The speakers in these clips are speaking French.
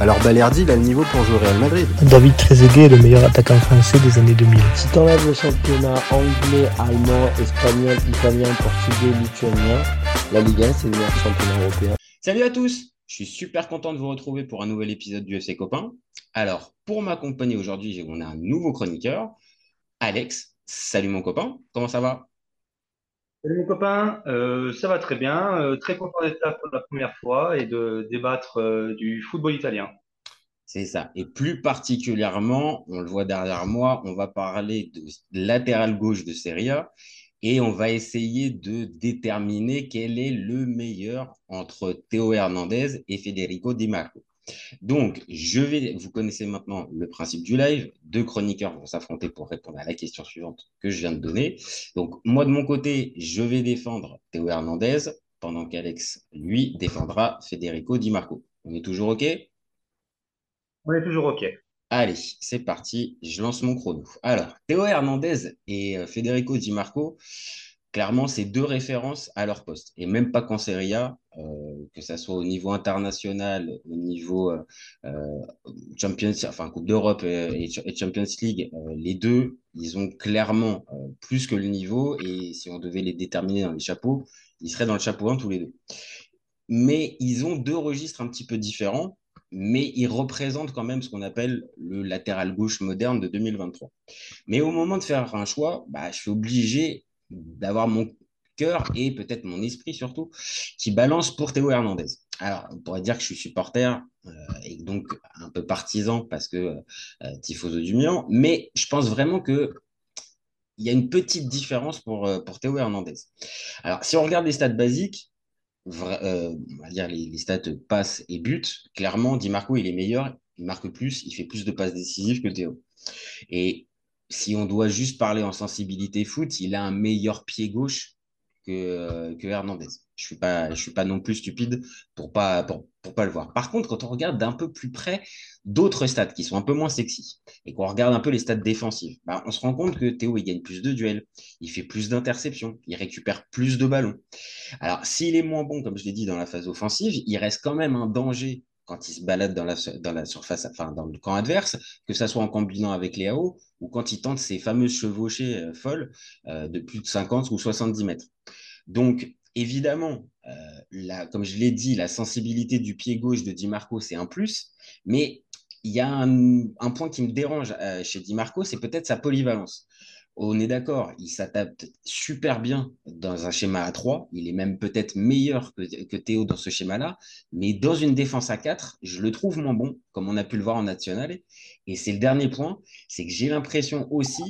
alors Balerdi, il a le niveau pour jouer au Real Madrid. David Trezeguet est le meilleur attaquant français des années 2000. Si t'enlèves le championnat anglais, allemand, espagnol, italien, portugais, lituanien, la Ligue 1, c'est le meilleur championnat européen. Salut à tous Je suis super content de vous retrouver pour un nouvel épisode du FC Copain. Alors, pour m'accompagner aujourd'hui, on a un nouveau chroniqueur, Alex. Salut mon copain, comment ça va? Salut mon copain, euh, ça va très bien. Euh, très content d'être là pour la première fois et de débattre euh, du football italien. C'est ça. Et plus particulièrement, on le voit derrière moi, on va parler de latéral gauche de Serie A et on va essayer de déterminer quel est le meilleur entre Théo Hernandez et Federico Di Marco. Donc, je vais, vous connaissez maintenant le principe du live. Deux chroniqueurs vont s'affronter pour répondre à la question suivante que je viens de donner. Donc, moi, de mon côté, je vais défendre Théo Hernandez, pendant qu'Alex, lui, défendra Federico Di Marco. On est toujours OK? On est toujours OK. Allez, c'est parti. Je lance mon chrono. Alors, Théo Hernandez et euh, Federico Di Marco, clairement, c'est deux références à leur poste. Et même pas qu'en Serie A, euh, que ça soit au niveau international, au niveau euh, euh Champions, enfin Coupe d'Europe et, Champions League, les deux, ils ont clairement plus que le niveau. Et si on devait les déterminer dans les chapeaux, ils seraient dans le chapeau 1 tous les deux. Mais ils ont deux registres un petit peu différents mais ils représentent quand même ce qu'on appelle le latéral gauche moderne de 2023. Mais au moment de faire un choix, bah, je suis obligé d'avoir mon cœur et peut-être mon esprit surtout qui balance pour Théo Hernandez. Alors, on pourrait dire que je suis supporter euh, et donc un peu partisan parce que euh, tifoso du Milan, mais je pense vraiment que il y a une petite différence pour, euh, pour Théo Hernandez. Alors, si on regarde les stats basiques, euh, on va dire les, les, stats passes et buts, clairement, Di Marco, il est meilleur, il marque plus, il fait plus de passes décisives que Théo. Et si on doit juste parler en sensibilité foot, il a un meilleur pied gauche que, Hernandez. Je suis suis pas non plus stupide pour pas, pour, pas le voir. Par contre, quand on regarde d'un peu plus près d'autres stats qui sont un peu moins sexy et qu'on regarde un peu les stats défensives, bah, on se rend compte que Théo, il gagne plus de duels, il fait plus d'interceptions, il récupère plus de ballons. Alors, s'il est moins bon, comme je l'ai dit, dans la phase offensive, il reste quand même un danger quand il se balade dans la, dans la surface, enfin dans le camp adverse, que ça soit en combinant avec les AO ou quand il tente ces fameuses chevauchées euh, folles euh, de plus de 50 ou 70 mètres. Donc, évidemment, euh, comme je l'ai dit, la sensibilité du pied gauche de Di Marco, c'est un plus, mais il y a un, un point qui me dérange chez Di Marco, c'est peut-être sa polyvalence on est d'accord, il s'adapte super bien dans un schéma à 3. Il est même peut-être meilleur que, Théo dans ce schéma-là. Mais dans une défense à 4, je le trouve moins bon, comme on a pu le voir en national. Et c'est le dernier point, c'est que j'ai l'impression aussi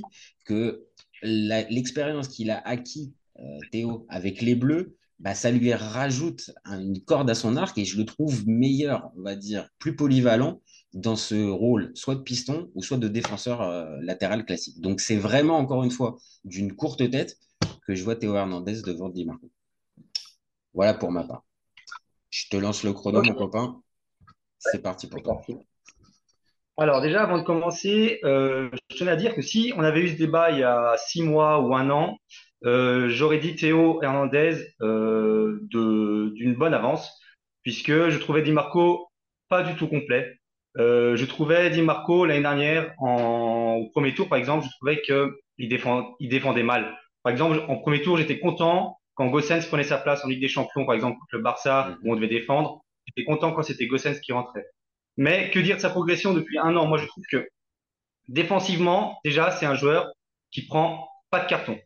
que l'expérience qu'il a acquis, euh, Théo, avec les Bleus, bah, ça lui rajoute une corde à son arc et je le trouve meilleur, on va dire, plus polyvalent dans ce rôle, soit de piston ou soit de défenseur euh, latéral classique. Donc c'est vraiment, encore une fois, d'une courte tête que je vois Théo Hernandez devant Di Marco. Voilà pour ma part. Je te lance le chrono, mon copain. C'est parti pour toi. Alors déjà, avant de commencer, euh, je tenais à dire que si on avait eu ce débat il y a six mois ou un an, euh, j'aurais dit Théo Hernandez d'une bonne avance, puisque je trouvais Di Marco pas du tout complet. Euh, je trouvais Di Marco l'année dernière, en, au premier tour par exemple, je trouvais qu'il défend, il défendait mal. Par exemple, en premier tour, j'étais content quand Gossens prenait sa place en Ligue des Champions, par exemple, contre le Barça, mhm. où on devait défendre. J'étais content quand c'était Gossens qui rentrait. Mais que dire de sa progression depuis un an? Moi, je trouve que défensivement, déjà, c'est un joueur qui prend pas de carton.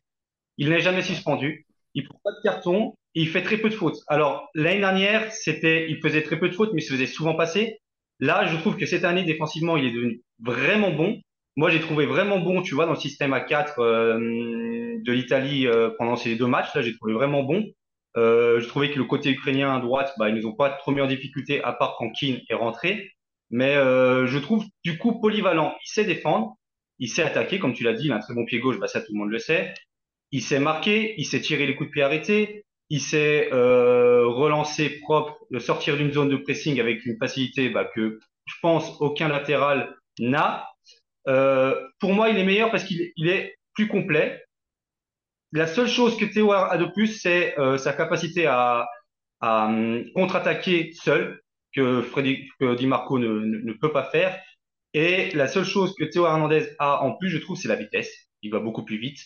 Il n'est jamais suspendu. Il prend pas de carton et il fait très peu de fautes. Alors, l'année dernière, c'était, il faisait très peu de fautes, mais il se faisait souvent passer. Là, je trouve que cette année, défensivement, il est devenu vraiment bon. Moi, j'ai trouvé vraiment bon, tu vois, dans le système A4 euh, de l'Italie euh, pendant ces deux matchs. Là, j'ai trouvé vraiment bon. Euh, je trouvais que le côté ukrainien à droite, bah, ils nous ont pas trop mis en difficulté, à part quand Keane est rentré. Mais je trouve du coup polyvalent. Il sait défendre, il sait attaquer, comme tu l'as dit, il a un très bon pied gauche, bah, ça tout le monde le sait. il sait marquer, il sait tirer les coups de pied arrêtés, il sait euh, relancer propre, de sortir d'une zone de pressing avec une facilité bah, que je pense aucun latéral n'a. Euh, pour moi, il est meilleur parce qu'il il est plus complet. La seule chose que Théo a de plus, c'est euh, sa capacité à, hum, contre-attaquer seul, que, Freddy, que Di Marco ne, ne, ne, peut pas faire. Et la seule chose que Théo Hernandez a en plus, je trouve, c'est la vitesse. Il va beaucoup plus vite.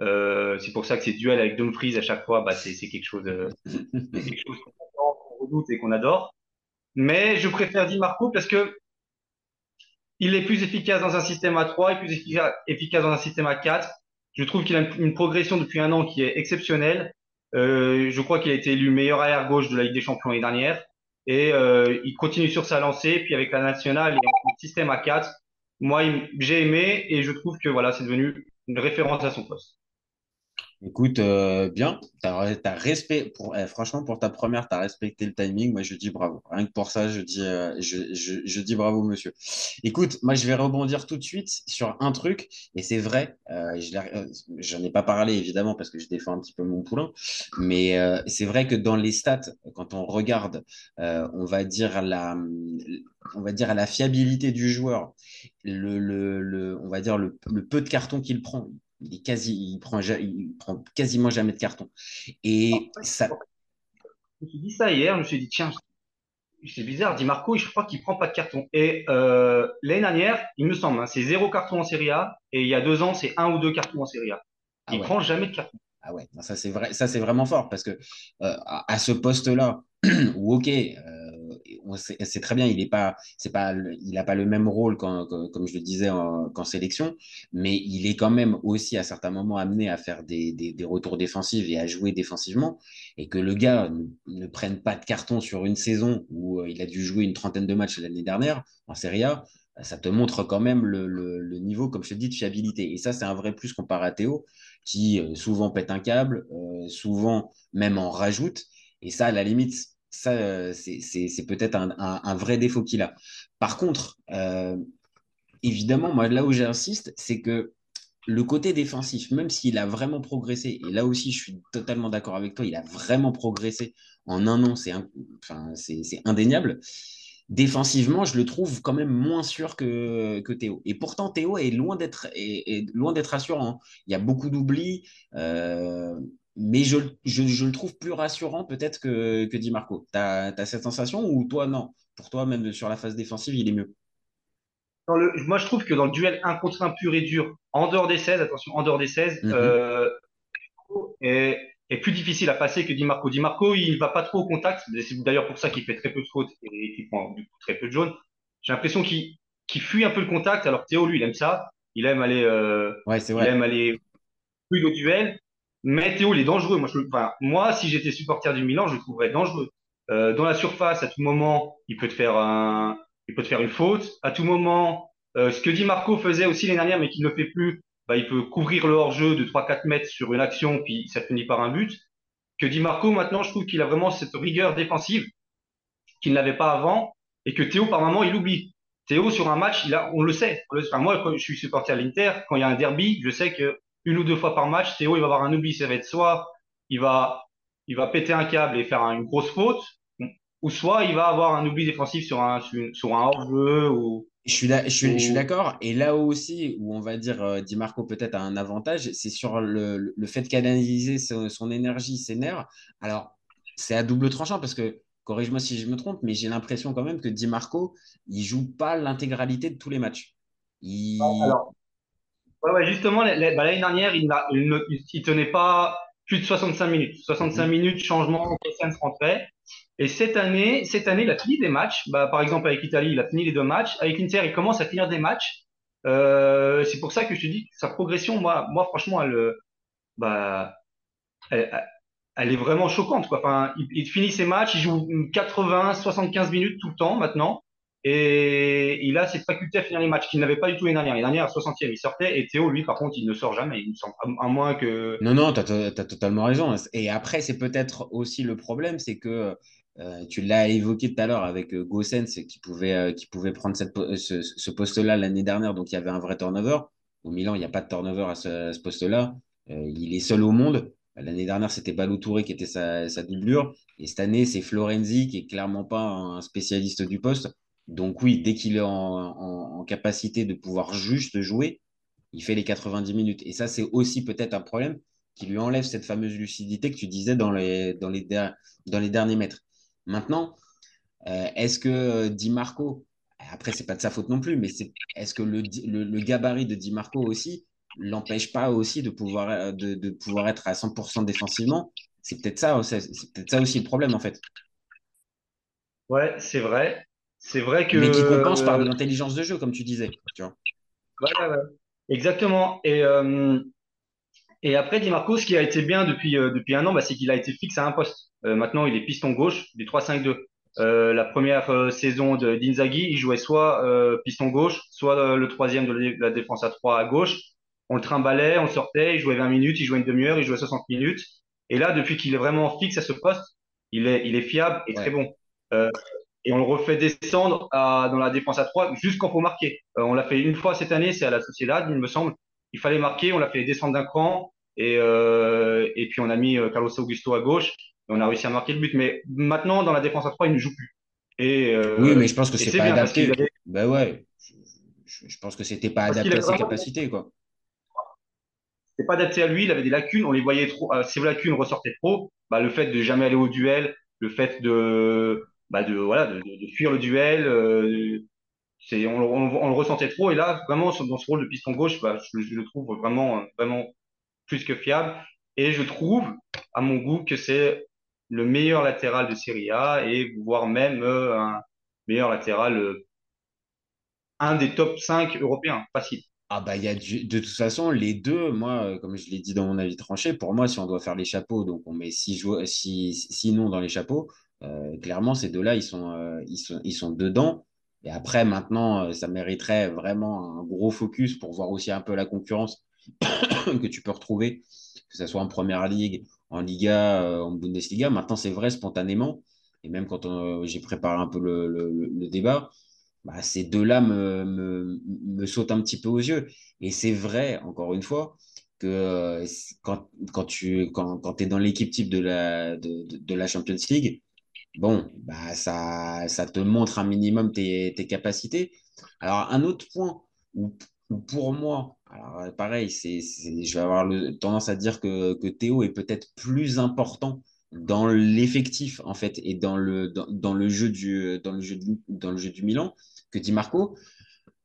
Euh, c'est pour ça que ces duels avec Dumfries à chaque fois, bah, c'est quelque chose, euh, quelque chose qu'on redoute et qu'on adore. Mais je préfère Di Marco parce que il est plus efficace dans un système à 3 et plus efficace dans un système à 4. Je trouve qu'il a une progression depuis un an qui est exceptionnelle. Euh, je crois qu'il a été élu meilleur arrière gauche de la Ligue des Champions l'année dernière. Et euh, il continue sur sa lancée. Puis avec la nationale et un système à 4, moi, j'ai aimé et je trouve que voilà, c'est devenu une référence à son poste. Écoute, euh, bien, t'as, t'as respect pour, eh, franchement, pour ta première, tu as respecté le timing. Moi, je dis bravo. Rien que pour ça, je dis, euh, je, je, dis bravo, monsieur. Écoute, moi, je vais rebondir tout de suite sur un truc, et c'est vrai, euh, je j'en ai pas parlé évidemment parce que je défends un petit peu mon poulain, mais c'est vrai que dans les stats, quand on regarde, on va dire la, on va dire la fiabilité du joueur, le, le, le on va dire le, le peu de cartons qu'il prend il, est quasi, il, prend, il prend quasiment jamais de carton. Et ça. Je me suis dit ça hier, je me suis dit, tiens, c'est bizarre, dit Marco, je crois qu'il prend pas de carton. Et euh, l'année dernière, il me semble, hein, c'est zéro carton en Serie A, et il y a deux ans, c'est un ou deux cartons en Serie A. Il ah ouais. prend jamais de carton. Ah ouais, ça c'est vrai, ça c'est vraiment fort parce que euh, à, à, ce poste-là, où ok, euh, c'est très bien, il n'a pas, pas, il pas le même rôle, quand, comme je le disais, qu'en sélection, mais il est quand même aussi à certains moments amené à faire des, des, retours défensifs et à jouer défensivement, et que le gars ne, ne, prenne pas de carton sur une saison où euh, il a dû jouer une trentaine de matchs l'année dernière en Serie A, ça te montre quand même le, le, niveau, comme je te dis, de fiabilité. Et ça, c'est un vrai plus comparé à Théo, qui euh, souvent pète un câble, euh, souvent même en rajoute. Et ça, à la limite, ça, euh, c'est peut-être un, vrai défaut qu'il a. Par contre, euh, évidemment, moi, là où j'insiste, c'est que le côté défensif, même s'il a vraiment progressé, et là aussi, je suis totalement d'accord avec toi, il a vraiment progressé en un an, c'est indéniable. Défensivement, je le trouve quand même moins sûr que, Théo. Et pourtant, Théo est loin d'être d'être rassurant. Il y a beaucoup d'oublis. Euh, mais je, je, je, le trouve plus rassurant peut-être que, que Di Marco. Tu as, as, cette sensation ou toi, non? Pour toi, même sur la phase défensive, il est mieux dans le, Moi, je trouve que dans le duel 1 contre 1 pur et dur, en dehors des 16, attention, en dehors des 16, mm -hmm. euh, est, est, plus difficile à passer que Di Marco. Di Marco, il va pas trop au contact. C'est d'ailleurs pour ça qu'il fait très peu de fautes et qu'il prend très peu de jaunes. J'ai l'impression qu'il qu fuit un peu le contact. Alors Théo, lui, il aime ça. Il aime aller, euh, ouais, il aime aller plus au duel. Mais Théo, il est dangereux. Moi, je, enfin, moi si j'étais supporter du Milan, je le trouverais dangereux. Euh, dans la surface, à tout moment, il peut te faire un, il peut te faire une faute. À tout moment, euh, ce que dit Marco faisait aussi l'année dernière, mais qu'il ne fait plus, bah, il peut couvrir le hors-jeu de 3-4 mètres sur une action, puis ça finit par un but. Que dit Marco maintenant, je trouve qu'il a vraiment cette rigueur défensive qu'il n'avait pas avant, et que Théo, par moment, il oublie. Théo, sur un match, il a, on le sait. Enfin, moi, quand je suis supporter à l'Inter, quand il y a un derby, je sais que une ou deux fois par match, Théo, il va avoir un oubli. Ça va être soit il va, il va péter un câble et faire une grosse faute, ou soit il va avoir un oubli défensif sur un, sur un hors-jeu. Ou, je suis, je suis, je suis d'accord. Et là aussi, où on va dire, euh, Di Marco peut-être a un avantage, c'est sur le, le fait de canaliser son, son énergie, ses nerfs. Alors, c'est à double tranchant parce que, corrige-moi si je me trompe, mais j'ai l'impression quand même que Di Marco, il joue pas l'intégralité de tous les matchs. Il... Alors, Ouais, ouais, justement, bah, l'année dernière, il, il, ne, il tenait pas plus de 65 minutes. 65 mmh. minutes, changement, se rentrait. Et cette année, cette année, il a fini des matchs. Bah, par exemple, avec l'Italie, il a fini les deux matchs. Avec Inter, il commence à finir des matchs. Euh, c'est pour ça que je te dis que sa progression, moi, moi franchement, elle, bah, elle, elle est vraiment choquante. Quoi. Enfin, il, il finit ses matchs, il joue 80, 75 minutes tout le temps maintenant. Et il a cette faculté à finir les matchs qu'il n'avait pas du tout les dernières. Les dernières, à 60e, il sortait. Et Théo, lui, par contre, il ne sort jamais. Il à moins que. Non, non, tu as, totalement raison. Et après, c'est peut-être aussi le problème, c'est que euh, tu l'as évoqué tout à l'heure avec euh, Gossens qui pouvait, euh, qui pouvait prendre cette, ce, poste-là l'année dernière. Donc, il y avait un vrai turnover. Au Milan, il n'y a pas de turnover à ce, à ce poste-là. il est seul au monde. L'année dernière, c'était Balotouré qui était sa, sa, doublure. Et cette année, c'est Florenzi qui est clairement pas un spécialiste du poste. Donc oui, dès qu'il est en, en, capacité de pouvoir juste jouer, il fait les 90 minutes. Et ça, c'est aussi peut-être un problème qui lui enlève cette fameuse lucidité que tu disais dans les, dans les, dans les derniers mètres. Maintenant, euh, est-ce que euh, Di Marco, après, c'est pas de sa faute non plus, mais est-ce que le, le, gabarit de Di Marco aussi l'empêche pas aussi de pouvoir, euh, de, de pouvoir être à 100% défensivement? C'est peut-être ça, peut-être ça aussi le problème en fait. Ouais, c'est vrai. C'est vrai que. Mais qui compense par de l'intelligence de jeu, comme tu disais. Tu vois. Ouais. Exactement. Et, euh, et après, Di Marco, ce qui a été bien depuis, euh, depuis un an, bah, c'est qu'il a été fixe à un poste. Euh, maintenant, il est piston gauche du 3-5-2. Euh, la première euh, saison de d'Inzaghi, il jouait soit euh, piston gauche, soit le troisième de la défense à 3 à gauche. On le trimballait, on sortait, il jouait 20 minutes, il jouait une demi-heure, il jouait 60 minutes. Et là, depuis qu'il est vraiment fixe à ce poste, il est, il est fiable et très bon. Et on le refait descendre à, dans la défense à 3 jusqu'en faut marquer. on l'a fait une fois cette année, c'est à la Sociedad, il me semble il fallait marquer, on l'a fait descendre d'un cran et, euh, et puis on a mis euh, Carlos Augusto à gauche et on a réussi à marquer le but. Mais maintenant, dans la défense à 3, il ne joue plus. Et, euh, oui, mais je pense que c'est pas adapté. Ben ouais, je, pense que c'était pas adapté à ses capacités, quoi. C'était pas adapté à lui, il avait des lacunes, on les voyait trop, euh, ces lacunes ressortaient trop. Bah, le fait de jamais aller au duel, le fait de, bah, de, voilà, de, de, fuir le duel, euh, c'est on, on, le ressentait trop et là vraiment dans ce rôle de piston gauche bah, je, le trouve vraiment vraiment plus que fiable et je trouve à mon goût que c'est le meilleur latéral de Serie A et voire même euh, un meilleur latéral euh, un des top 5 européens facile. Ah bah il y a de toute façon les deux moi comme je l'ai dit dans mon avis tranché pour moi si on doit faire les chapeaux donc on met six joueurs six, six noms dans les chapeaux euh, clairement ces deux là ils sont euh, ils sont ils sont dedans et après, maintenant, euh, ça mériterait vraiment un gros focus pour voir aussi un peu la concurrence que tu peux retrouver, que ce soit en Première Ligue, en Liga, en Bundesliga. Maintenant, c'est vrai spontanément, et même quand j'ai préparé un peu le, le, débat, bah, ces deux-là me, me, me, sautent un petit peu aux yeux. Et c'est vrai, encore une fois, que quand, quand tu quand, quand es dans l'équipe type de la, de, de la Champions League, bon, bah, ça, ça te montre un minimum tes, tes capacités. Alors, un autre point où, pour moi, alors pareil, c'est, je vais avoir le, tendance à dire que, que Théo est peut-être plus important dans l'effectif en fait et dans le, dans, dans, le jeu du, dans, le jeu dans le jeu du Milan que Di Marco.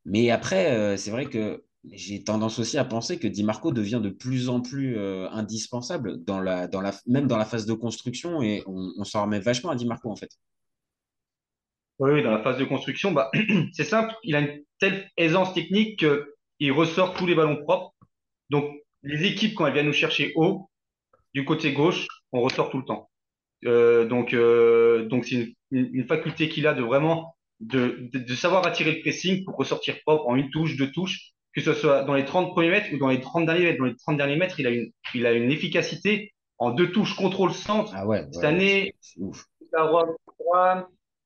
Mais après, euh, c'est vrai que j'ai tendance aussi à penser que Di Marco devient de plus en plus euh, indispensable, dans la, même dans la phase de construction, et on, s'en remet vachement à Di Marco en fait. Oui, dans la phase de construction, bah, c'est simple, il a une telle aisance technique qu'il ressort tous les ballons propres. Donc, les équipes, quand elles viennent nous chercher haut, du côté gauche, on ressort tout le temps. Euh, donc, euh, donc c'est une, faculté qu'il a de vraiment de, savoir attirer le pressing pour ressortir propre en une touche, deux touches que ce soit dans les 30 premiers mètres ou dans les 30 derniers mètres. Dans les 30 derniers mètres, il a une, il a une efficacité en deux touches contrôle centre. Ah ouais, cette année,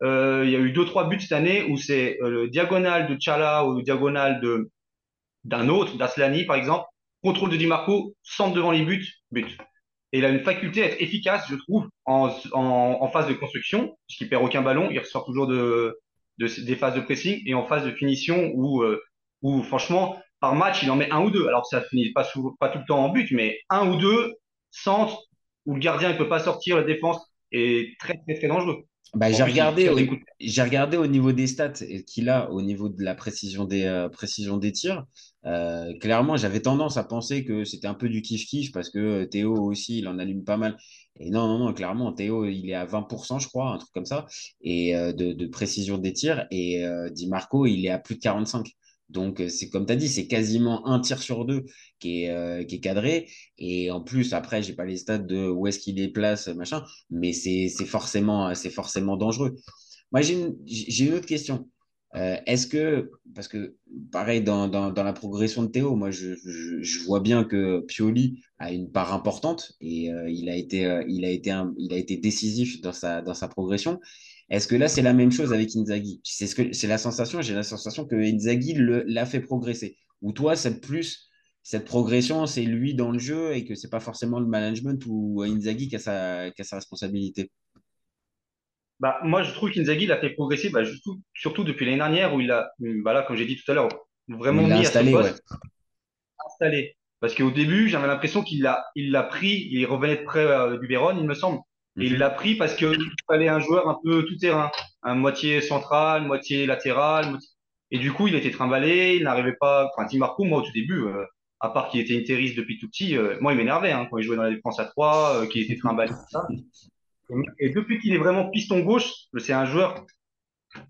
euh, il y a eu deux trois buts cette année où c'est euh, le diagonal de Chala ou le diagonal de d'un autre, d'Aslani par exemple, contrôle de Di Marco, centre devant les buts, but. Et il a une faculté à être efficace, je trouve, en, en, en phase de construction, puisqu'il perd aucun ballon, il ressort toujours de, de, des phases de pressing, et en phase de finition où euh, où franchement, par match, il en met un ou deux. Alors ça finit pas, pas tout le temps en but, mais un ou deux centres où le gardien ne peut pas sortir, la défense est très très très dangereux. Bah, j'ai regardé, au, j'ai regardé au niveau des stats qu'il a au niveau de la précision des, euh, précision des tirs. Euh, clairement, j'avais tendance à penser que c'était un peu du kiff-kiff parce que Théo aussi, il en allume pas mal. Et non, non, non, clairement, Théo, il est à 20%, je crois, un truc comme ça, et euh, de, de, précision des tirs. Et Di Marco, il est à plus de 45. Donc, euh, c'est comme tu as dit, c'est quasiment un tir sur deux qui est, euh, qui est cadré. Et en plus, après, j'ai pas les stats de où est-ce qu'il les place, machin, mais c'est forcément, forcément dangereux. Moi, j'ai une, une, autre question. Euh, est-ce que, parce que pareil, dans, dans, dans, la progression de Théo, moi, je, je, vois bien que Pioli a une part importante et euh, il, a été, il, a été un, il a été décisif dans sa, dans sa progression. Est-ce que là, c'est la même chose avec Inzaghi? C'est ce que c'est la sensation, j'ai la sensation que Inzaghi l'a fait progresser. Ou toi, c'est plus, cette progression, c'est lui dans le jeu et que c'est pas forcément le management ou Inzaghi qui a sa, qui a sa responsabilité? Bah, moi, je trouve qu'Inzaghi l'a fait progresser, bah, surtout, surtout depuis l'année dernière où il a, bah comme j'ai dit tout à l'heure, vraiment mis installé, à son poste, installé. Parce qu'au début, j'avais l'impression qu'il l'a, il l'a pris, il revenait de près euh, du Véron, il me semble. Et il l'a pris parce qu'il fallait un joueur un peu tout terrain, un moitié central, moitié latéral. moitié- Et du coup, il était trimballé, il n'arrivait pas. Enfin, Di Marco, moi, au tout début, euh, à part qu'il était interiste depuis tout petit, euh, moi, il m'énervait hein, quand il jouait dans la défense à 3, qu'il était trimballé, tout ça. Et, depuis qu'il est vraiment piston gauche, c'est un joueur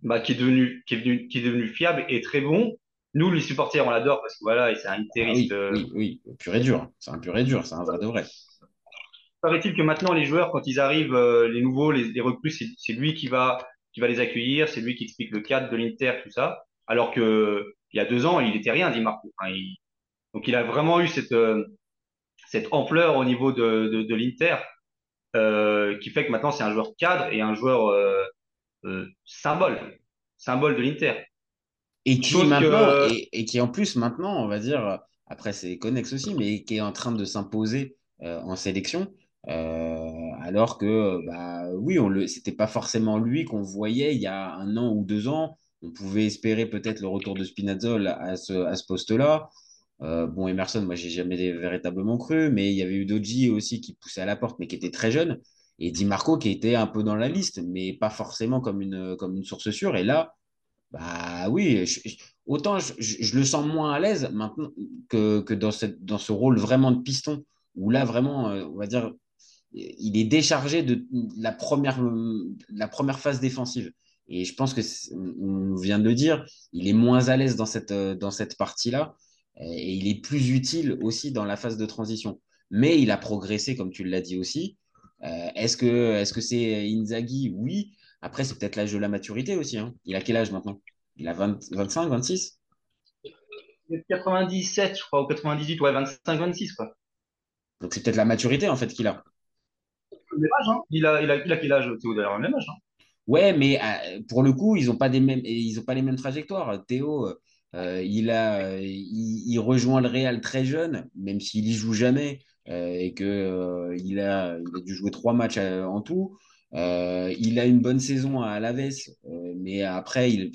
bah, qui est devenu, qui est devenu, qui est devenu fiable et très bon. Nous, les supporters, on l'adore parce que voilà, c'est un Ah interiste. oui, euh, oui, oui, pur et dur. C'est un pur et dur, c'est un vrai de vrai. Paraît-il que maintenant, les joueurs, quand ils arrivent, euh, les nouveaux, les, les recrues, c'est lui qui va, qui va les accueillir, c'est lui qui explique le cadre de l'Inter, tout ça. Alors que il y a deux ans, il était rien, dit Marco. Enfin, il- donc, il a vraiment eu cette, euh, cette ampleur au niveau de, de, de l'Inter, euh, qui fait que maintenant, c'est un joueur cadre et un joueur euh, euh, symbole, symbole de l'Inter. Et qui Chose maintenant, que- et, et qui en plus maintenant, on va dire, après c'est connexe aussi, mais qui est en train de s'imposer en sélection. Euh, alors que, bah oui, on le, c'était pas forcément lui qu'on voyait il y a un an ou deux ans. On pouvait espérer peut-être le retour de Spinazzola à ce, à ce poste-là. Euh, bon, Emerson, moi, j'ai jamais véritablement cru, mais il y avait eu Doji aussi qui poussait à la porte, mais qui était très jeune. Et Di Marco qui était un peu dans la liste, mais pas forcément comme une, comme une source sûre. Et là, bah oui, autant je, je- le sens moins à l'aise maintenant que, que dans, cette, dans ce rôle vraiment de piston, où là, vraiment, euh, on va dire, il est déchargé de la première, la première phase défensive. Et je pense que, on vient de le dire, il est moins à l'aise dans cette, euh, dans cette partie-là, et il est plus utile aussi dans la phase de transition. Mais il a progressé, comme tu l'as dit aussi. Euh, est-ce que est-ce que c'est Inzaghi? Oui. Après, c'est peut-être l'âge de la maturité aussi. hein. Il a quel âge maintenant? Il a 20 25, 26? 97, je crois, ou 98, ouais, 25, 26, quoi. Donc c'est peut-être la maturité en fait qu'il a. Hein. Il a, il a, il a quel âge, Théo, d'ailleurs, le même âge, hein. Ouais, mais euh, pour le coup, ils n'ont pas mêmes, ils pas les mêmes trajectoires. Théo, euh, il a, euh, il, rejoint le Real très jeune, même s'il y joue jamais et euh, il a, dû jouer trois matchs en tout. Il a une bonne saison à Alaves, euh, mais après,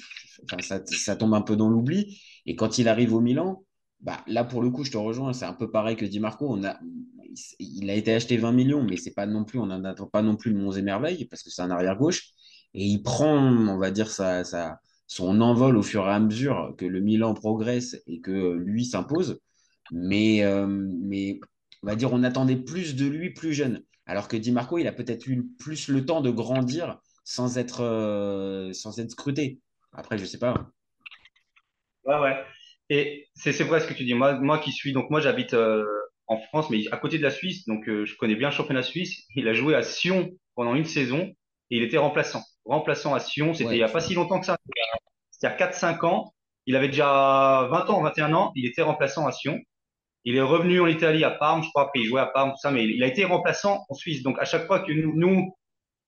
ça, ça tombe un peu dans l'oubli. Et quand il arrive au Milan, bah, là pour le coup, je te rejoins, c'est un peu pareil que Di Marco. On a, il a été acheté 20 millions, mais c'est pas non plus, on n'en attend pas non plus le monts et merveilles parce que c'est un arrière gauche. Et il prend, on va dire, sa, sa, son envol au fur et à mesure que le Milan progresse et que lui s'impose. Mais, euh, mais on va dire, on attendait plus de lui plus jeune. Alors que Di Marco, il a peut-être eu plus le temps de grandir sans être, euh, sans être scruté. Après, je sais pas. Ouais, ouais. Et c'est c'est vrai ce que tu dis. Moi, moi qui suis, donc moi j'habite euh, en France, mais à côté de la Suisse, donc euh, je connais bien le championnat suisse. Il a joué à Sion pendant une saison et il était remplaçant. Remplaçant à Sion, c'était Ouais, il y a pas si longtemps que ça. C'était il y a 4-5 ans. Il avait déjà 20 ans, 21 ans. Il était remplaçant à Sion. Il est revenu en Italie, à Parme, je crois, après il jouait à Parme, tout ça, mais il a été remplaçant en Suisse. Donc à chaque fois que nous, nous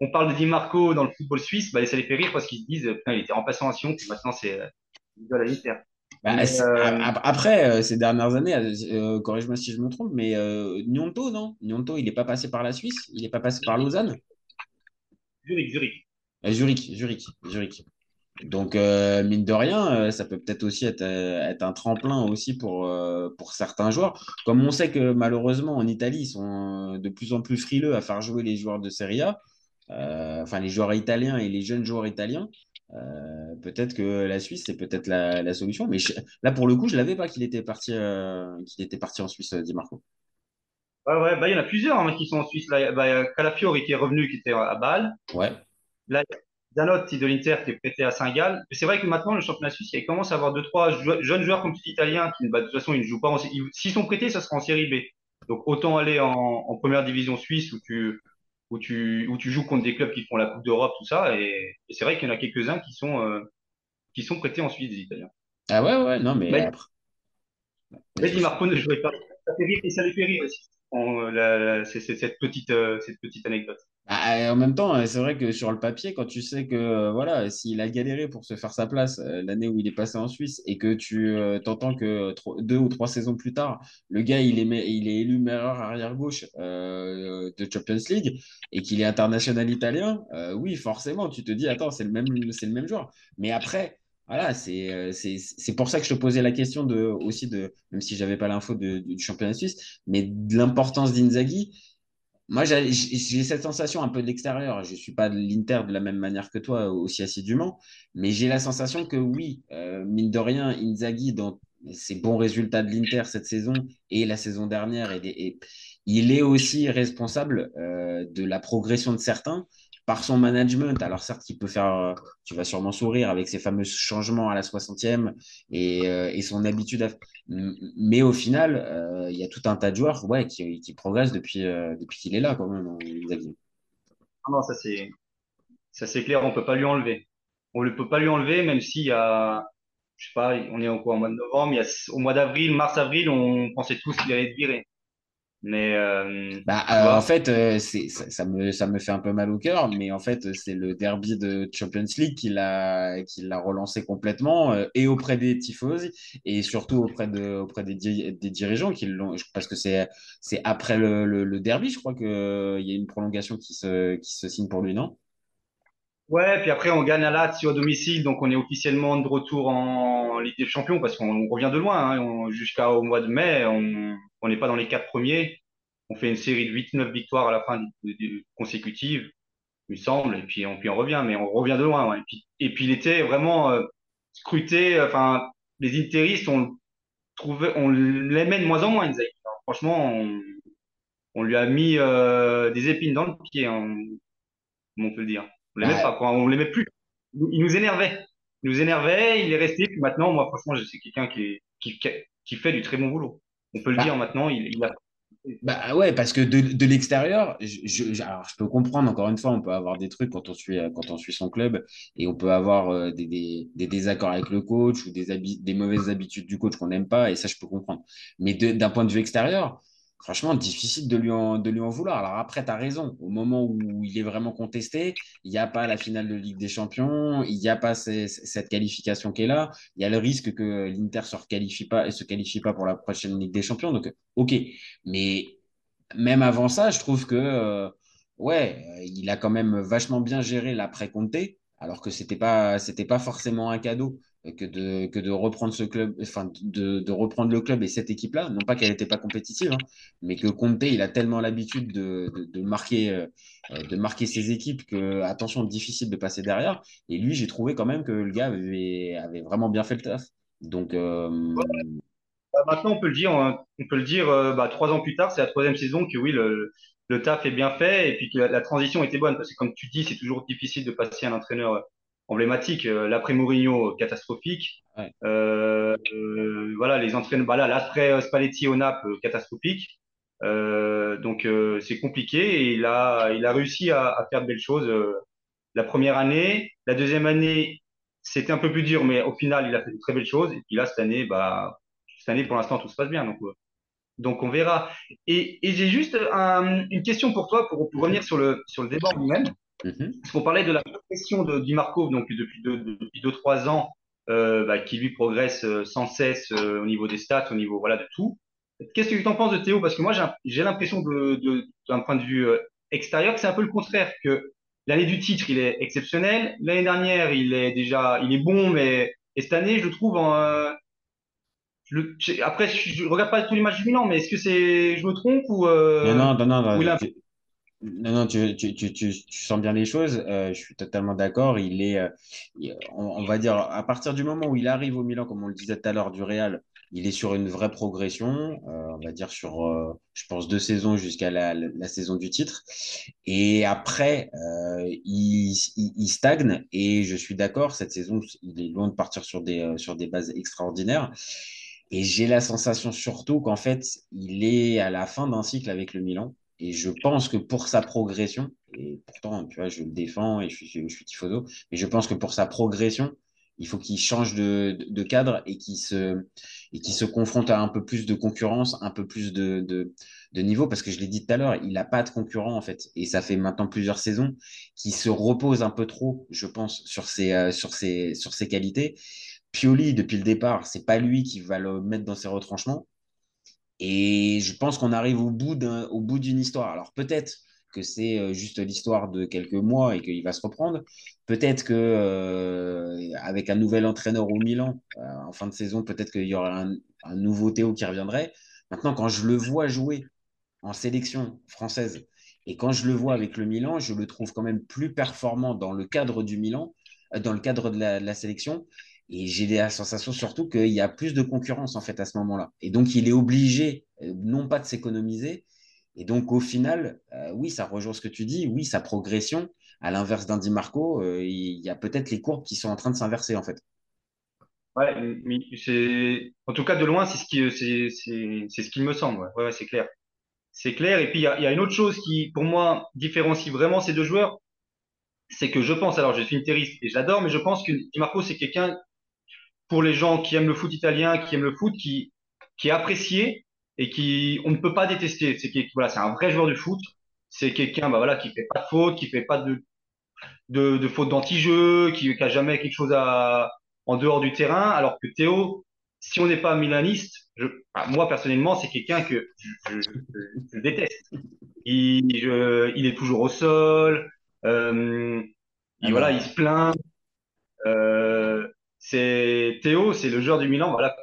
on parle de Di Marco dans le football suisse, bah, ça les fait rire parce qu'ils se disent, putain, il était remplaçant à Sion, puis maintenant c'est euh, l'idole à l'Inter. Bah, euh, ap- Après, euh, ces dernières années, euh, corrige-moi si je me trompe, mais euh, Gnonto, non? Gnonto, il n'est pas passé par la Suisse? Il n'est pas passé par Lausanne? Zurich, Zurich. Zurich, Zurich, Zurich. Donc, euh, mine de rien, euh, ça peut peut-être aussi être, euh, être un tremplin aussi pour, euh, pour certains joueurs. Comme on sait que malheureusement en Italie, ils sont de plus en plus frileux à faire jouer les joueurs de Serie A, euh, enfin les joueurs italiens et les jeunes joueurs italiens. Euh, peut-être que la Suisse, c'est peut-être la, la solution. Mais je- là, pour le coup, je l'avais pas qu'il était parti, euh, qu'il était parti en Suisse, euh, Di Marco. Ouais, ouais, bah, il y en a plusieurs hein, qui sont en Suisse. Là, bah, Calafiori qui est revenu, qui était à Bâle. Ouais. Là, Zanotti de l'Inter qui est prêté à Saint-Gall. Mais c'est vrai que maintenant, le championnat suisse, il commence à avoir deux, trois jou- jeunes joueurs comme tu italiens qui, bah, de toute façon, ils ne jouent pas en ils- S'ils sont prêtés, ça sera en série B. Donc, autant aller en, en première division suisse où tu, où tu, où tu joues contre des clubs qui font la Coupe d'Europe, tout ça. Et, et c'est vrai qu'il y en a quelques-uns qui sont, euh, qui sont prêtés en Suisse, des Italiens. Ah ouais, ouais, non, mais Mais- après. Mais Di Marco ne jouait pas. Ça fait rire et ça les fait rire aussi. On, la- la- c'est c'est cette petite, euh, cette petite anecdote. Bah, en même temps, c'est vrai que sur le papier, quand tu sais que euh, voilà, s'il a galéré pour se faire sa place euh, l'année où il est passé en Suisse et que tu euh, t'entends que deux ou trois saisons plus tard, le gars il est, il est élu meilleur arrière-gauche euh, de Champions League et qu'il est international italien, euh, oui, forcément, tu te dis, attends, c'est le même, le même joueur. Mais après, voilà, c'est euh, pour ça que je te posais la question de aussi de, même si j'avais pas l'info du championnat suisse, mais de l'importance d'Inzaghi. Moi, j'ai cette sensation un peu de l'extérieur. Je ne suis pas de l'Inter de la même manière que toi, aussi assidûment, mais j'ai la sensation que oui, euh, mine de rien, Inzaghi, dans ses bons résultats de l'Inter cette saison et la saison dernière, il est aussi responsable euh, de la progression de certains par son management. Alors certes, il peut faire, euh, tu vas sûrement sourire avec ses fameux changements à la 60e et, euh, et son habitude à Mais au final, euh, il y a tout un tas de joueurs ouais, qui, progressent depuis, depuis qu'il est là, quand même. Ah Non, ça c'est ça c'est clair, on peut pas lui enlever. On ne peut pas lui enlever, même s'il y a, je sais pas, on est encore au mois de novembre, il au mois d'avril, mars-avril, on pensait tous qu'il allait être viré. Mais euh, Bah, euh, en fait, euh, c'est, ça, ça me, ça me fait un peu mal au cœur, mais en fait, c'est le derby de Champions League qui l'a, qui l'a relancé complètement, et auprès des tifosi, et surtout auprès, de, auprès des, di- des dirigeants qui l'ont, parce que c'est, c'est après le, le, le derby, je crois qu'il y a une prolongation qui se, qui se signe pour lui, non? Ouais, puis après on gagne à Lazio à domicile, donc on est officiellement de retour en Ligue des Champions parce qu'on revient de loin, hein, jusqu'au mois de mai, on n'est pas dans les quatre premiers. On fait une série de huit neuf victoires à la fin consécutives, il me semble, et puis on, puis on revient, mais on revient de loin. ouais. Et puis, et puis il était vraiment euh, scruté, enfin, les Interistes, on trouvait, on l'aimait de moins en moins, franchement, on, on lui a mis euh, des épines dans le pied, hein, on peut le dire. On l'aimait Bah, pas, quoi, on l'aimait plus. Il nous énervait. Il nous énervait, il est resté, puis maintenant, moi, franchement, c'est quelqu'un qui, qui, qui fait du très bon boulot. On peut le bah, dire maintenant, il, il a Bah ouais, parce que de, de l'extérieur, je, je- alors je peux comprendre, encore une fois, on peut avoir des trucs quand on suit, quand on suit son club et on peut avoir euh, des, des, des désaccords avec le coach ou des, des mauvaises habitudes du coach qu'on n'aime pas et ça, je peux comprendre. Mais d'un point de vue extérieur, franchement, difficile de lui en, vouloir. Alors après, tu as raison, au moment où il est vraiment contesté, il n'y a pas la finale de Ligue des Champions, il n'y a pas cette qualification qui est là, il y a le risque que l'Inter se requalifie pas, se qualifie pas pour la prochaine Ligue des Champions. Donc, ok. Mais même avant ça, je trouve que euh, ouais, il a quand même vachement bien géré l'après-Comté, alors que c'était pas pas forcément un cadeau que de que de reprendre ce club, enfin de, de reprendre le club et cette équipe-là. Non pas qu'elle n'était pas compétitive, hein, mais que Comté, il a tellement l'habitude de, de, marquer euh, euh, de marquer ses équipes que attention, difficile de passer derrière. Et lui, j'ai trouvé quand même que le gars avait, avait vraiment bien fait le taf. Donc euh, Bah, Maintenant, on peut le dire, on on peut le dire, bah, trois ans plus tard, c'est la troisième saison que oui, le, le taf est bien fait et puis que la, la transition était bonne parce que comme tu dis, c'est toujours difficile de passer un entraîneur emblématique. Euh, L'après Mourinho, catastrophique. ouais. Euh, euh, voilà, les entraîneurs, bah là, l'après euh, Spalletti au Naples, euh, catastrophique. Euh, donc euh, c'est compliqué et il a, il a réussi à, à faire de belles choses. euh, la première année, la deuxième année, c'était un peu plus dur, mais au final, il a fait de très belles choses. Et puis là, cette année, bah cette année, pour l'instant, tout se passe bien. Donc, euh, donc on verra. Et, et j'ai juste un- une question pour toi, pour, pour revenir sur le, sur le débat en lui-même. Parce qu'on parlait de la progression de Di Marco, donc depuis deux, depuis deux, trois ans, euh, bah, qui lui progresse euh, sans cesse euh, au niveau des stats, au niveau voilà de tout. Qu'est-ce que tu en penses de Théo? Parce que moi, j'ai l'impression de, de, d'un point de vue euh, extérieur que c'est un peu le contraire, que l'année du titre, il est exceptionnel. L'année dernière, il est déjà, il est bon, mais et cette année, je le trouve en, euh, le- après, je, je regarde pas tous les matchs du Milan, mais est-ce que c'est, je me trompe ou, euh, non, non, non, ou il non, a non, non, tu, tu, tu, tu, sens bien les choses. euh, je suis totalement d'accord. Il est, euh, on, va dire, à partir du moment où il arrive au Milan, comme on le disait tout à l'heure, du Real, il est sur une vraie progression. euh, on va dire sur, je pense, deux saisons jusqu'à la, saison du titre. Et après, il, il, stagne. Et je suis d'accord, cette saison, il est loin de partir sur des, sur des bases extraordinaires. Et j'ai la sensation surtout qu'en fait, il est à la fin d'un cycle avec le Milan. Et je pense que pour sa progression, et pourtant, tu vois, je le défends et je suis, je suis tifoso, mais je pense que pour sa progression, il faut qu'il change de, de, cadre et qu'il se, et qui se confronte à un peu plus de concurrence, un peu plus de, de, de niveau, parce que je l'ai dit tout à l'heure, il n'a pas de concurrent en fait. Et ça fait maintenant plusieurs saisons qu'il se repose un peu trop, je pense, sur ses, euh, sur ses, sur ses qualités. Pioli, depuis le départ, c'est pas lui qui va le mettre dans ses retranchements. Et je pense qu'on arrive au bout d'une histoire. Alors peut-être que c'est euh, juste l'histoire de quelques mois et qu'il va se reprendre. Peut-être que euh, avec un nouvel entraîneur au Milan euh, en fin de saison, peut-être qu'il y aura un, nouveau Théo qui reviendrait. Maintenant, quand je le vois jouer en sélection française et quand je le vois avec le Milan, je le trouve quand même plus performant dans le cadre du Milan, dans le cadre de la sélection. Et j'ai la sensation surtout qu'il y a plus de concurrence en fait à ce moment-là. Et donc il est obligé non pas de s'économiser, et donc, au final, euh, oui, ça rejoint ce que tu dis. Oui, sa progression, à l'inverse d'Andy Marco, euh, il y a peut-être les courbes qui sont en train de s'inverser, en fait. Ouais, mais c'est, en tout cas, de loin, c'est ce qui, c'est, c'est, ce qu'il me semble. Ouais, ouais, c'est clair. C'est clair. Et puis, il y a, y a, une autre chose qui, pour moi, différencie vraiment ces deux joueurs. C'est que je pense, alors je suis interiste et j'adore, mais je pense que Marco, c'est quelqu'un, pour les gens qui aiment le foot italien, qui aiment le foot, qui, qui est apprécié, et qui on ne peut pas détester. C'est voilà, c'est un vrai joueur de foot. C'est quelqu'un bah voilà qui fait pas de faute, qui fait pas de de, de faute d'anti-jeu, qui, qui a jamais quelque chose à en dehors du terrain. Alors que Théo, si on n'est pas milaniste, je, bah, moi personnellement, c'est quelqu'un que je, je, je, déteste. Il, je, il est toujours au sol. Euh, il, voilà, il se plaint. Euh, c'est Théo, c'est le joueur du Milan, voilà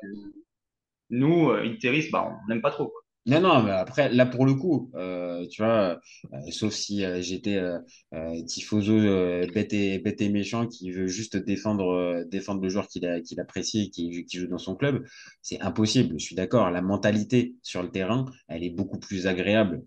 nous, euh, Interis, bah, on n'aime pas trop. Non, non, mais après, là, pour le coup, euh, tu vois, euh, sauf si j'étais tifoso bête, et, bête et méchant qui veut juste défendre, défendre le joueur qu'il qu'il apprécie et qui, qui joue dans son club, c'est impossible. Je suis d'accord. La mentalité sur le terrain, elle est beaucoup plus agréable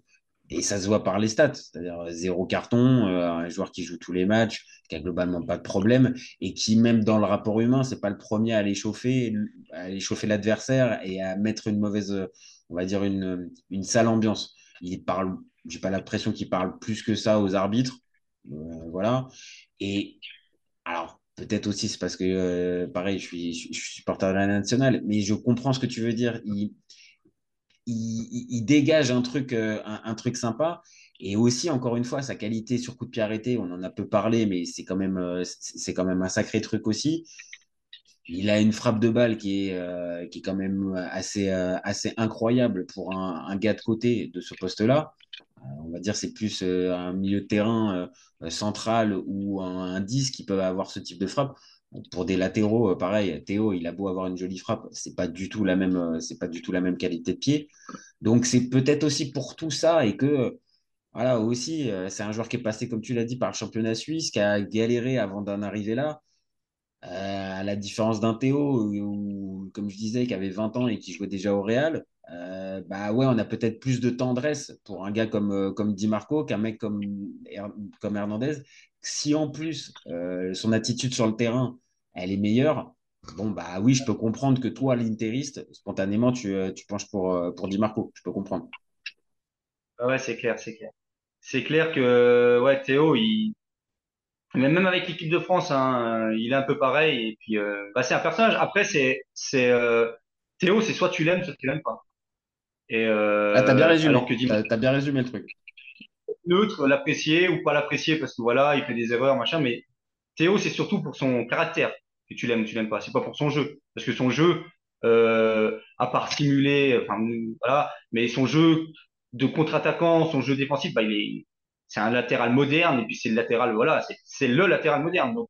et ça se voit par les stats, c'est-à-dire zéro carton, euh, un joueur qui joue tous les matchs, qui a globalement pas de problème, et qui même dans le rapport humain, c'est pas le premier à aller chauffer, à aller chauffer l'adversaire et à mettre une mauvaise, on va dire une, une sale ambiance. Il parle, j'ai pas l'impression qu'il parle plus que ça aux arbitres, euh, voilà. Et alors peut-être aussi c'est parce que euh, pareil, je suis, je suis supporter de la nationale, mais je comprends ce que tu veux dire. Il, dégage un truc, euh, un, truc sympa. Et aussi, encore une fois, sa qualité sur coup de pied arrêté, on en a peu parlé, mais c'est quand, même, euh, c'est quand même un sacré truc aussi. Il a une frappe de balle qui est, euh, qui est quand même assez, assez incroyable pour un, gars de côté de ce poste-là. on va dire c'est plus un milieu de terrain central ou un, un 10 qui peut avoir ce type de frappe. Pour des latéraux, euh, pareil, Théo, il a beau avoir une jolie frappe, c'est pas du tout la même, euh, c'est pas du tout la même qualité de pied. Donc c'est peut-être aussi pour tout ça et que voilà aussi, euh, c'est un joueur qui est passé, comme tu l'as dit, par le championnat suisse, qui a galéré avant d'en arriver là. à la différence d'un Théo, comme je disais, qui avait 20 ans et qui jouait déjà au Real, bah ouais, on a peut-être plus de tendresse pour un gars comme, comme Di Marco qu'un mec comme, comme Hernandez. Si en plus son attitude sur le terrain elle est meilleure, bon, bah oui, je peux comprendre que toi, l'interiste, spontanément, tu, euh, tu penches pour, euh, pour Di Marco. Je peux comprendre. Ah ouais, c'est clair, c'est clair. C'est clair que ouais, Théo, il... même avec l'équipe de France, hein, il est un peu pareil. Et puis, euh, bah, c'est un personnage. Après, c'est, c'est Théo, c'est soit tu l'aimes, soit tu l'aimes pas. Et ah, t'as bien résumé. Que as bien résumé le truc. Neutre, l'apprécier ou pas l'apprécier parce que voilà, il fait des erreurs, machin. Mais Théo, c'est surtout pour son caractère que tu l'aimes ou tu l'aimes pas. C'est pas pour son jeu. Parce que son jeu, euh, à part stimuler, enfin, voilà, mais son jeu de contre-attaquant, son jeu défensif, bah, il est, c'est un latéral moderne, et puis c'est le latéral, voilà, c'est le latéral moderne. Donc,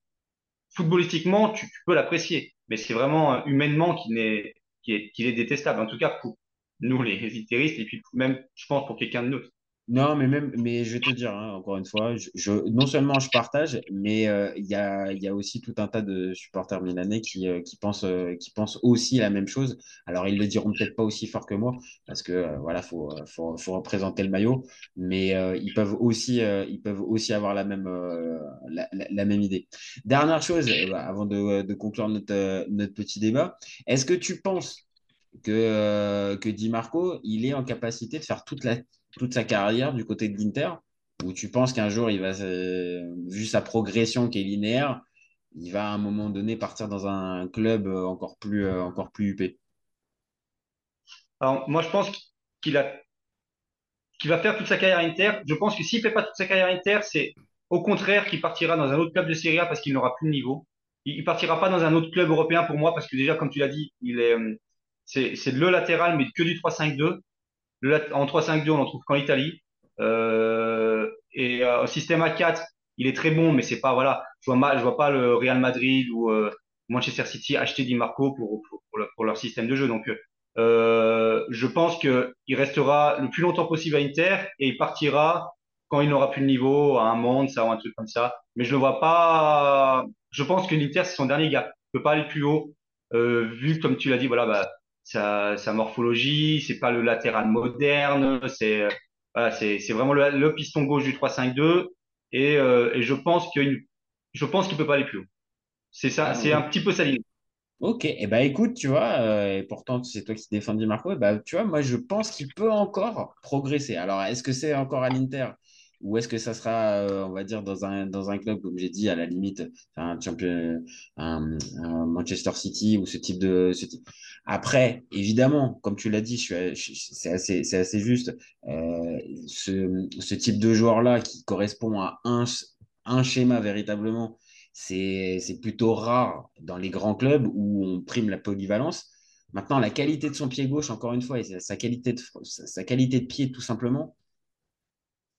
footballistiquement, tu, peux l'apprécier. Mais c'est vraiment euh, humainement qu'il est, qu'il est, est, détestable. En tout cas, pour nous, les hésitéristes, et puis même, je pense, pour quelqu'un de nous. Non, mais même, mais je vais te dire, hein, encore une fois, je, non seulement je partage, mais euh, il y, a, aussi tout un tas de supporters milanais qui, euh, pensent, euh, qui pensent aussi la même chose. Alors, ils le diront peut-être pas aussi fort que moi, parce que voilà, faut, faut, représenter le maillot, mais ils peuvent aussi, ils peuvent aussi avoir la même, la, même idée. Dernière chose, avant de, conclure notre, notre petit débat, est-ce que tu penses que, que Di Marco, il est en capacité de faire toute la toute sa carrière du côté de l'Inter Ou tu penses qu'un jour, il va, vu sa progression qui est linéaire, il va à un moment donné partir dans un club encore plus, encore plus Alors, moi, je pense qu'il va faire toute sa carrière Inter. Je pense que s'il fait pas toute sa carrière Inter, c'est au contraire qu'il partira dans un autre club de Serie A parce qu'il n'aura plus de niveau. Il, il partira pas dans un autre club européen pour moi parce que déjà, comme tu l'as dit, il est, euh, c'est le latéral, mais que du 3-5-2. Le, en 3-5-2, on en trouve qu'en Italie. Euh, et euh, système A4, il est très bon, mais c'est pas, voilà, je vois, mal, je vois pas le Real Madrid ou euh, Manchester City acheter Di Marco pour, pour, le- leur système de jeu. Donc, euh, je pense que il restera le plus longtemps possible à Inter et il partira quand il n'aura plus de niveau, à un monde, ça ou un truc comme ça. Mais je ne vois pas. Je pense que l'Inter, c'est son dernier gars. Il peut pas aller plus haut, euh, vu comme tu l'as dit, voilà, bah, sa, sa morphologie, c'est pas le latéral moderne, c'est voilà, c'est vraiment le, le piston gauche du 3-5-2 et, euh, et je pense qu'il je pense qu'il peut pas aller plus haut. C'est ça, Ah, c'est un petit peu sa ligne. Ok, et bah écoute, tu vois, euh, et pourtant c'est toi qui défends Di Marco, et bah tu vois, moi je pense qu'il peut encore progresser. Alors, est-ce que c'est encore à l'Inter? Ou est-ce que ça sera, euh, on va dire, dans un, dans un club, comme j'ai dit, à la limite, un champion, un, Manchester City ou ce type de. Ce type. Après, évidemment, comme tu l'as dit, c'est assez, assez juste, euh, ce, ce type de joueur-là qui correspond à un, un schéma véritablement c'est plutôt rare dans les grands clubs où on prime la polyvalence. Maintenant, la qualité de son pied gauche, encore une fois, et sa, qualité de, sa, qualité de pied, tout simplement,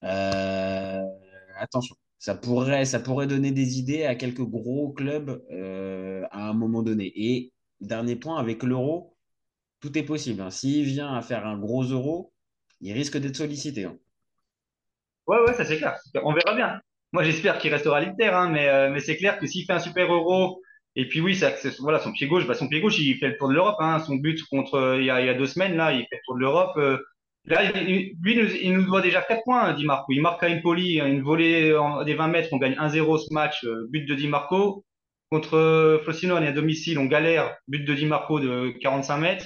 attention, ça pourrait, donner des idées à quelques gros clubs euh, à un moment donné. Et dernier point, avec l'euro, tout est possible. hein. S'il vient à faire un gros euro, il risque d'être sollicité. hein. Ouais, ouais, ça c'est clair. On verra bien. Moi, j'espère qu'il restera l'Inter, hein, mais, euh, mais c'est clair que s'il fait un super euro, et puis oui, ça, voilà, son pied gauche, bah, son pied gauche, il fait le tour de l'Europe. Son but contre euh, il y a, deux semaines, là, il fait le tour de l'Europe. euh. Là, lui, il nous, doit déjà 4 points, Di Marco. Il marque à Empoli, hein, une volée en- des 20 mètres, on gagne 1-0 ce match, euh, but de Di Marco. Contre euh, Frosinone, à domicile, on galère, but de Di Marco de 45 mètres.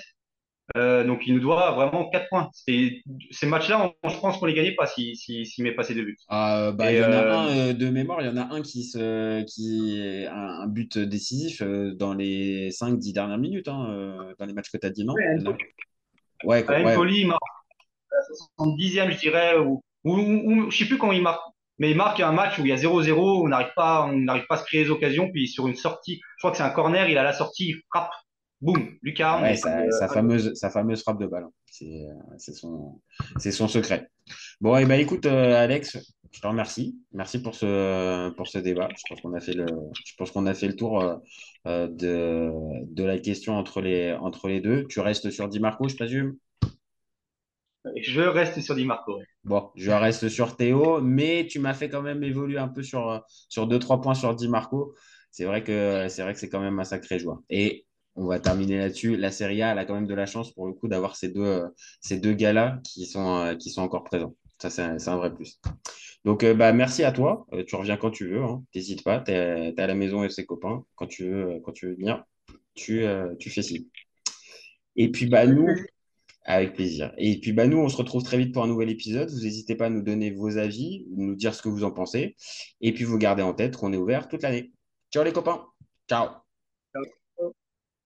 Euh, donc il nous doit vraiment 4 points. Et ces matchs-là, on- je pense qu'on les gagnait pas s'il si, s'il met pas ces deux buts. Ah, bah, il y en a euh, un de mémoire, il y en a un qui, se, qui est un, un but décisif dans les cinq dix dernières minutes, hein, dans les matchs que tu as dit, non? Ouais, quoi, il marque 70e, je dirais, ou, ou, ou- je sais plus comment il marque. Mais il marque un match où il y a 0-0, on n'arrive pas, on n'arrive pas à se créer les occasions, puis sur une sortie, je crois que c'est un corner, il a la sortie, il frappe, boum, et sa, fameuse, sa fameuse frappe de balle. hein. C'est euh, c'est son, son secret. Bon, et ben écoute, euh, Alex, je te remercie. Merci pour ce, pour ce débat. Je pense qu'on a fait le, a fait le tour euh, de, de la question entre les, entre les deux. Tu restes sur Di Marco, je présume? Je reste sur Di Marco. Bon, je reste sur Théo, mais tu m'as fait quand même évoluer un peu sur, sur deux, trois points sur Di Marco. C'est vrai que c'est vrai que quand même un sacré joueur. Et on va terminer là-dessus. La Serie A, elle a quand même de la chance pour le coup d'avoir ces deux, gars-là qui sont, euh, qui sont encore présents. Ça, c'est un, vrai plus. Donc, euh, bah, merci à toi. Euh, tu reviens quand tu veux. Hein. T'hésites pas. Tu es, à la maison et ses copains. Quand tu veux, quand tu veux venir, tu, fais signe. Et puis, bah, nous, avec plaisir. Et puis, bah, nous, on se retrouve très vite pour un nouvel épisode. Vous n'hésitez pas à nous donner vos avis, nous dire ce que vous en pensez. Et puis, vous gardez en tête qu'on est ouvert toute l'année. Ciao les copains. Ciao.